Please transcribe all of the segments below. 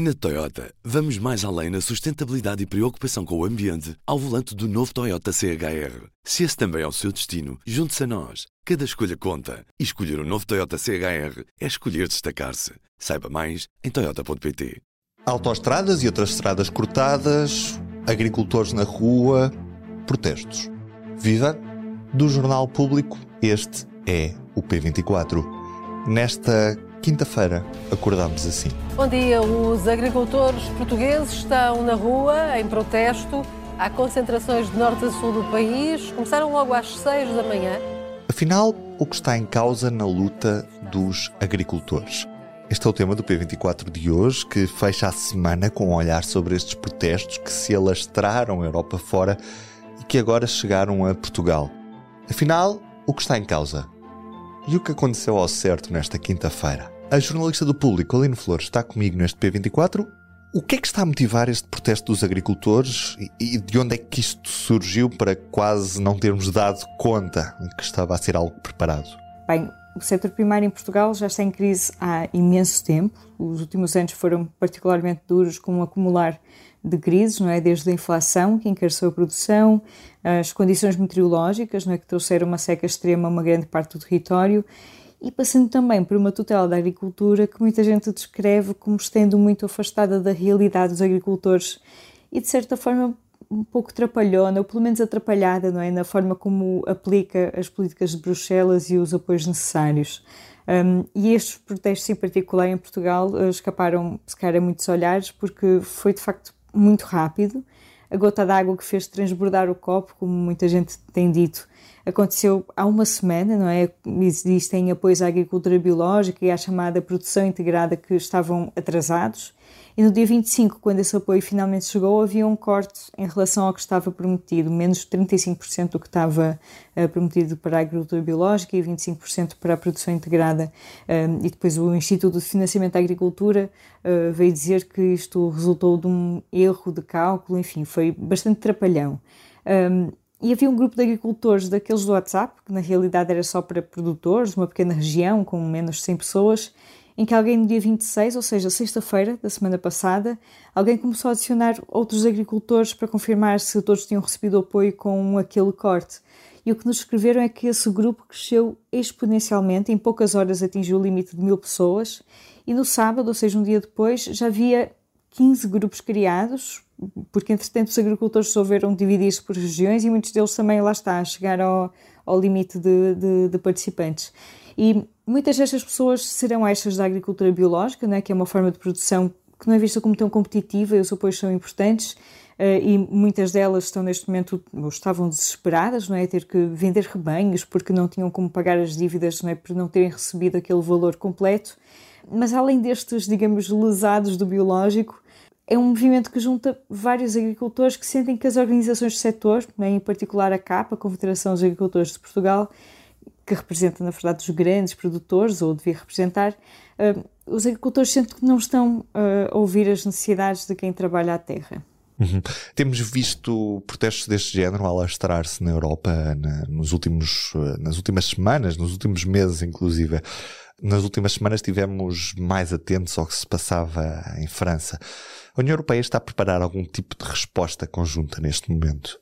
Na Toyota, vamos mais além na sustentabilidade e preocupação com o ambiente ao volante do novo Toyota CHR. Se esse também é o seu destino, junte-se a nós. Cada escolha conta. E escolher o um novo Toyota CHR é escolher destacar-se. Saiba mais em Toyota.pt. Autoestradas e outras estradas cortadas, agricultores na rua, protestos. Viva! Do Jornal Público, este é o P24. Nesta quinta-feira acordamos assim. Bom dia. Os agricultores portugueses estão na rua em protesto. Há concentrações de norte a sul do país. Começaram logo às seis da manhã. Afinal, o que está em causa na luta dos agricultores? Este é o tema do P24 de hoje, que fecha a semana com um olhar sobre estes protestos que se alastraram a Europa fora e que agora chegaram a Portugal. Afinal, o que está em causa? E o que aconteceu ao certo nesta quinta-feira? A jornalista do público, Aline Flores, está comigo neste P24. O que é que está a motivar este protesto dos agricultores e de onde é que isto surgiu para quase não termos dado conta que estava a ser algo preparado? Bem, o setor primário em Portugal já está em crise há imenso tempo. Os últimos anos foram particularmente duros com um acumular de crises, não é? Desde a inflação, que encareceu a produção, as condições meteorológicas, não é? Que trouxeram uma seca extrema a uma grande parte do território e passando também por uma tutela da agricultura que muita gente descreve como estando muito afastada da realidade dos agricultores e de certa forma um pouco trapalhona, ou pelo menos atrapalhada, não é? Na forma como aplica as políticas de Bruxelas e os apoios necessários. Um, e estes protestos, em particular em Portugal, eh, escaparam, se calhar, a muitos olhares, porque foi de facto muito rápido. A gota d'água que fez transbordar o copo, como muita gente tem dito, aconteceu há uma semana, não é? Existem apoios à agricultura biológica e à chamada produção integrada que estavam atrasados. E no dia 25, quando esse apoio finalmente chegou, havia um corte em relação ao que estava prometido, menos 35% do que estava uh, prometido para a agricultura biológica e 25% para a produção integrada. Um, e depois o Instituto de Financiamento da Agricultura uh, veio dizer que isto resultou de um erro de cálculo, enfim, foi bastante trapalhão. Um, e havia um grupo de agricultores daqueles do WhatsApp, que na realidade era só para produtores, uma pequena região com menos de 100 pessoas, em que alguém no dia 26, ou seja, sexta-feira da semana passada, alguém começou a adicionar outros agricultores para confirmar se todos tinham recebido apoio com aquele corte. E o que nos escreveram é que esse grupo cresceu exponencialmente, em poucas horas atingiu o limite de mil pessoas, e no sábado, ou seja, um dia depois, já havia 15 grupos criados, porque entretanto os agricultores resolveram dividir-se por regiões e muitos deles também, lá está, a chegar ao, ao limite de, de, de, participantes. E muitas destas pessoas serão estas da agricultura biológica, né, que é uma forma de produção que não é vista como tão competitiva e os apoios são importantes, Uh, e muitas delas estão neste momento, ou estavam desesperadas, não é? ter que vender rebanhos porque não tinham como pagar as dívidas, não é? Por não terem recebido aquele valor completo. Mas além destes, digamos, lesados do biológico, é um movimento que junta vários agricultores que sentem que as organizações do setor, né, em particular a CAP, a Confederação dos Agricultores de Portugal, que representa, na verdade, os grandes produtores, ou devia representar, uh, os agricultores sentem que não estão uh, a ouvir as necessidades de quem trabalha a terra. Uhum. Temos visto protestos deste género alastrar-se na Europa na, nos últimos, nas últimas semanas, nos últimos meses, inclusive. Nas últimas semanas estivemos mais atentos ao que se passava em França. A União Europeia está a preparar algum tipo de resposta conjunta neste momento?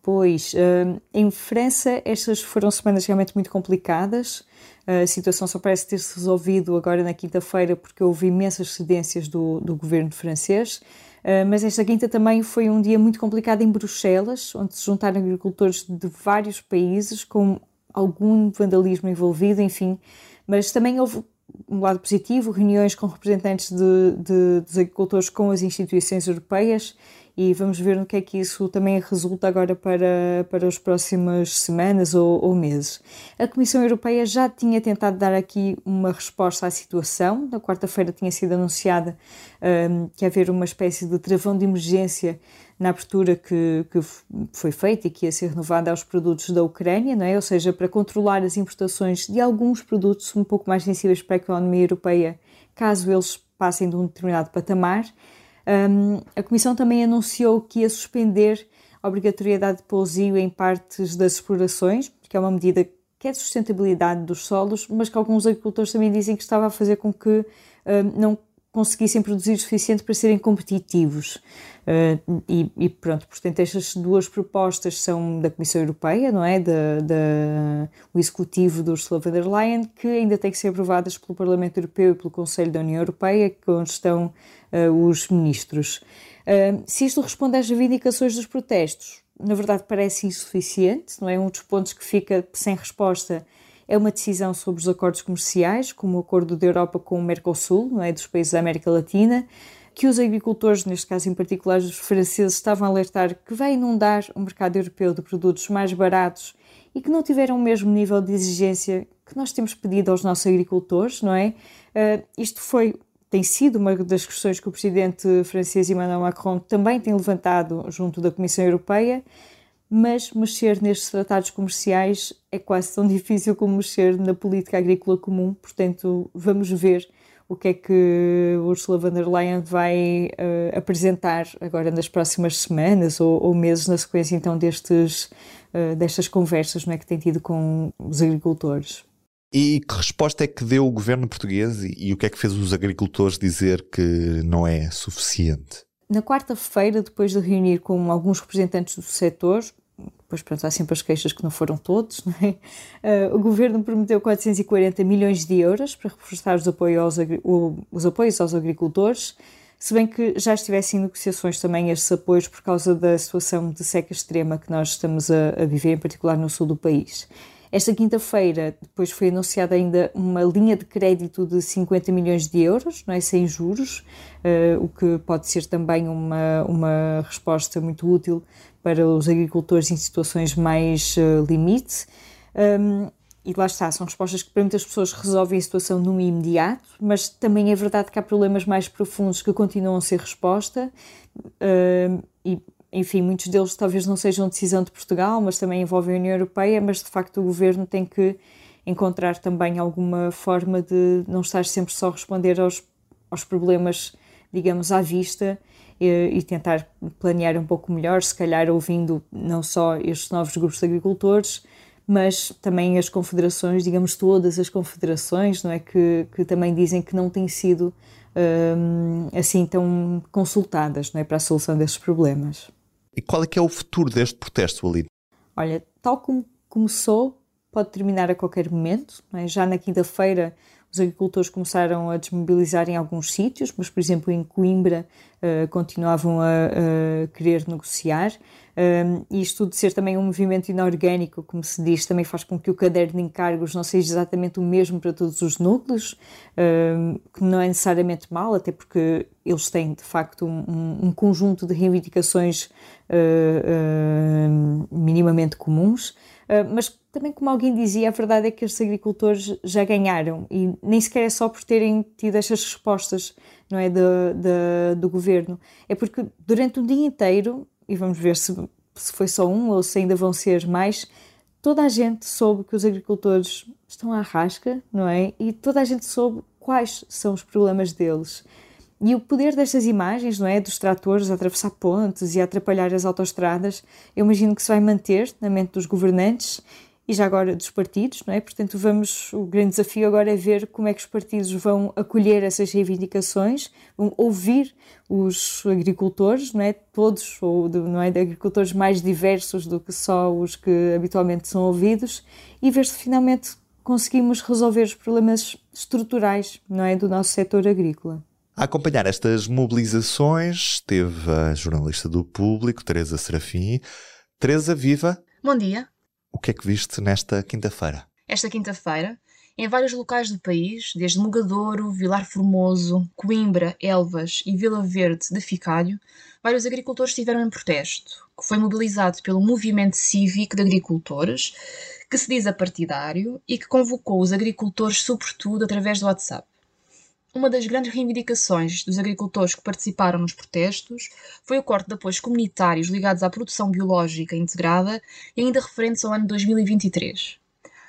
Pois, hum, em França estas foram semanas realmente muito complicadas. A situação só parece ter-se resolvido agora na quinta-feira porque houve imensas cedências do, do governo francês. Uh, mas esta quinta também foi um dia muito complicado em Bruxelas, onde se juntaram agricultores de vários países com algum vandalismo envolvido, enfim. Mas também houve um lado positivo, reuniões com representantes de, de, dos agricultores com as instituições europeias e vamos ver no que é que isso também resulta agora para, para as próximas semanas ou, ou meses. A Comissão Europeia já tinha tentado dar aqui uma resposta à situação. Na quarta-feira tinha sido anunciada um, que haver uma espécie de travão de emergência na abertura que, que foi feita e que ia ser renovada aos produtos da Ucrânia, não é? ou seja, para controlar as importações de alguns produtos um pouco mais sensíveis para a economia europeia, caso eles passem de um determinado patamar. Um, a Comissão também anunciou que ia suspender a obrigatoriedade de pousio em partes das explorações, que é uma medida que é de sustentabilidade dos solos, mas que alguns agricultores também dizem que estava a fazer com que uh, não conseguissem produzir o suficiente para serem competitivos. Uh, e, e, pronto, portanto, estas duas propostas são da Comissão Europeia, não é? Da, o executivo do Ursula von der Leyen, que ainda têm que ser aprovadas pelo Parlamento Europeu e pelo Conselho da União Europeia, onde estão uh, os ministros. Uh, se isto responde às reivindicações dos protestos, na verdade parece insuficiente, não é? Um dos pontos que fica sem resposta é uma decisão sobre os acordos comerciais, como o acordo da Europa com o Mercosul, não é? dos países da América Latina, que os agricultores, neste caso em particular os franceses, estavam a alertar que vai inundar o mercado europeu de produtos mais baratos e que não tiveram o mesmo nível de exigência que nós temos pedido aos nossos agricultores, não é? Uh, isto foi tem sido uma das questões que o presidente francês Emmanuel Macron também tem levantado junto da Comissão Europeia, mas mexer nestes tratados comerciais é quase tão difícil como mexer na política agrícola comum, portanto, vamos ver o que é que Ursula von der Leyen vai uh, apresentar agora nas próximas semanas ou, ou, meses na sequência então destes, uh, destas conversas não é, que tem tido com os agricultores. E que resposta é que deu o governo português e, e o que é que fez os agricultores dizer que não é suficiente? Na quarta-feira, depois de reunir com alguns representantes do setor, depois pronto, há sempre as queixas que não foram todos, não é? uh, o governo prometeu 440 milhões de euros para reforçar os, apoio aos, os apoios aos agricultores, se bem que já estivessem em negociações também estes apoios por causa da situação de seca extrema que nós estamos a, a viver, em particular no sul do país. Esta quinta-feira, depois foi anunciada ainda uma linha de crédito de 50 milhões de euros, não é? sem juros, uh, o que pode ser também uma, uma resposta muito útil para os agricultores em situações mais uh, limite. Um, e lá está, são respostas que para muitas pessoas resolvem a situação no imediato, mas também é verdade que há problemas mais profundos que continuam a ser resposta uh, e enfim, muitos deles talvez não sejam decisão de Portugal, mas também envolvem a União Europeia, mas de facto o governo tem que encontrar também alguma forma de não estar sempre só a responder aos, aos problemas, digamos, à vista e, e, tentar planear um pouco melhor, se calhar ouvindo não só estes novos grupos de agricultores, mas também as confederações, digamos, todas as confederações, não é? Que, que também dizem que não têm sido hum, assim tão consultadas não é? para a solução desses problemas. E qual é que é o futuro deste protesto, ali? Olha, tal como começou, pode terminar a qualquer momento. É? Já na quinta-feira, os agricultores começaram a desmobilizar em alguns sítios, mas, por exemplo, em Coimbra uh, continuavam a, a, querer negociar. Um, e isto de ser também um movimento inorgânico, como se diz, também faz com que o caderno de encargos não seja exatamente o mesmo para todos os núcleos, um, que não é necessariamente mal, até porque eles têm de facto um, um conjunto de reivindicações uh, uh, minimamente comuns. Uh, mas também, como alguém dizia, a verdade é que estes agricultores já ganharam e nem sequer é só por terem tido estas respostas não é, do, do, do governo. É porque durante o dia inteiro e vamos ver se, se foi só um ou se ainda vão ser mais, toda a gente soube que os agricultores estão à rasca, não é? E toda a gente soube quais são os problemas deles. E o poder destas imagens, não é? Dos tratores a atravessar pontes e a atrapalhar as autoestradas, eu imagino que se vai manter na mente dos governantes e já agora dos partidos, não é? Portanto, vamos, o grande desafio agora é ver como é que os partidos vão acolher essas reivindicações, vão ouvir os agricultores, não é? Todos, ou de, não é? De agricultores mais diversos do que só os que habitualmente são ouvidos e ver se finalmente conseguimos resolver os problemas estruturais, não é? Do nosso setor agrícola. A acompanhar estas mobilizações esteve a jornalista do Público, Teresa Serafim. Teresa, viva! Bom dia! O que é que viste nesta quinta-feira? Esta quinta-feira, em vários locais do país, desde Mugadouro, Vilar Formoso, Coimbra, Elvas e Vila Verde de Ficalho, vários agricultores estiveram em protesto, que foi mobilizado pelo Movimento Cívico de Agricultores, que se diz apartidário e que convocou os agricultores sobretudo através do WhatsApp. Uma das grandes reivindicações dos agricultores que participaram nos protestos foi o corte de apoios comunitários ligados à produção biológica integrada e ainda referentes ao ano 2023.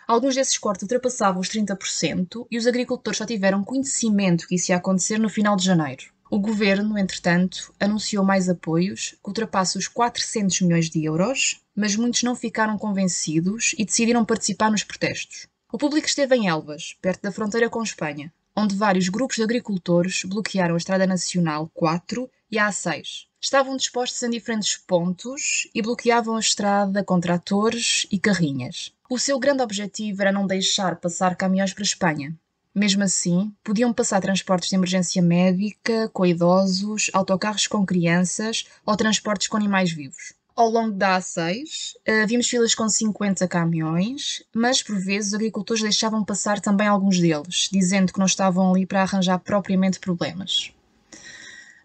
Alguns desses cortes ultrapassavam os 30% e os agricultores só tiveram conhecimento que isso ia acontecer no final de janeiro. O governo, entretanto, anunciou mais apoios que ultrapassam os 400 milhões de euros, mas muitos não ficaram convencidos e decidiram participar nos protestos. O público esteve em Elvas, perto da fronteira com Espanha, onde vários grupos de agricultores bloquearam a Estrada Nacional 4 e a A6. Estavam dispostos em diferentes pontos e bloqueavam a estrada com tratores e carrinhas. O seu grande objetivo era não deixar passar caminhões para a Espanha, mesmo assim, podiam passar transportes de emergência médica com idosos, autocarros com crianças ou transportes com animais vivos. Ao longo da A6, uh, vimos filas com 50 caminhões, mas por vezes os agricultores deixavam passar também alguns deles, dizendo que não estavam ali para arranjar propriamente problemas.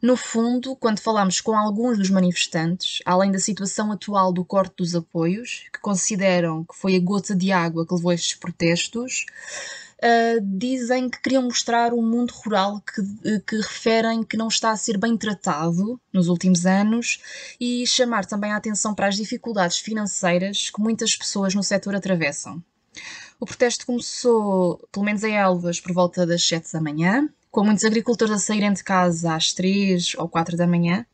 No fundo, quando falamos com alguns dos manifestantes, além da situação atual do corte dos apoios, que consideram que foi a gota de água que levou a estes protestos, uh, dizem que queriam mostrar um mundo rural que, que referem que não está a ser bem tratado nos últimos anos e chamar também a atenção para as dificuldades financeiras que muitas pessoas no setor atravessam. O protesto começou, pelo menos em Elvas, por volta das 7 da manhã, com muitos agricultores a saírem de casa às 3 ou 4 da manhã,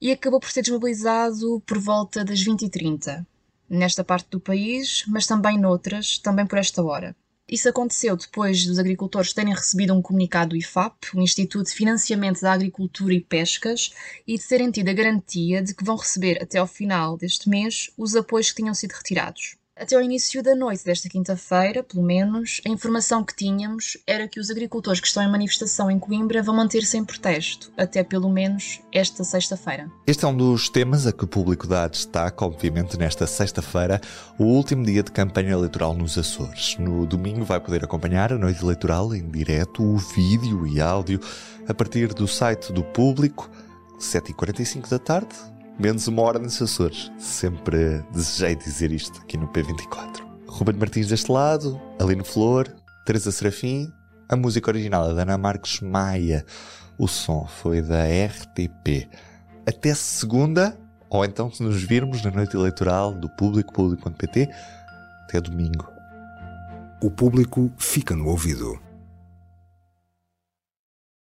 e acabou por ser desmobilizado por volta das 20h30, nesta parte do país, mas também noutras, também por esta hora. Isso aconteceu depois dos agricultores terem recebido um comunicado do IFAP, o Instituto de Financiamento da Agricultura e Pescas, e de terem tido a garantia de que vão receber até ao final deste mês os apoios que tinham sido retirados. Até ao início da noite desta quinta-feira, pelo menos, a informação que tínhamos era que os agricultores que estão em manifestação em Coimbra vão manter-se em protesto, até pelo menos esta sexta-feira. Este é um dos temas a que o público dá destaque, obviamente, nesta sexta-feira, o último dia de campanha eleitoral nos Açores. No domingo vai poder acompanhar a noite eleitoral em direto, o vídeo e áudio, a partir do site do público, 7h45 da tarde, menos uma hora nos Açores. Sempre desejei dizer isto aqui no P24. Ruben Martins deste lado, Aline Flor, Teresa Serafim, a música original é da Ana Marques Maia. O som foi da RTP. Até segunda, ou então se nos virmos na noite eleitoral do público, público.pt, até domingo. O público fica no ouvido.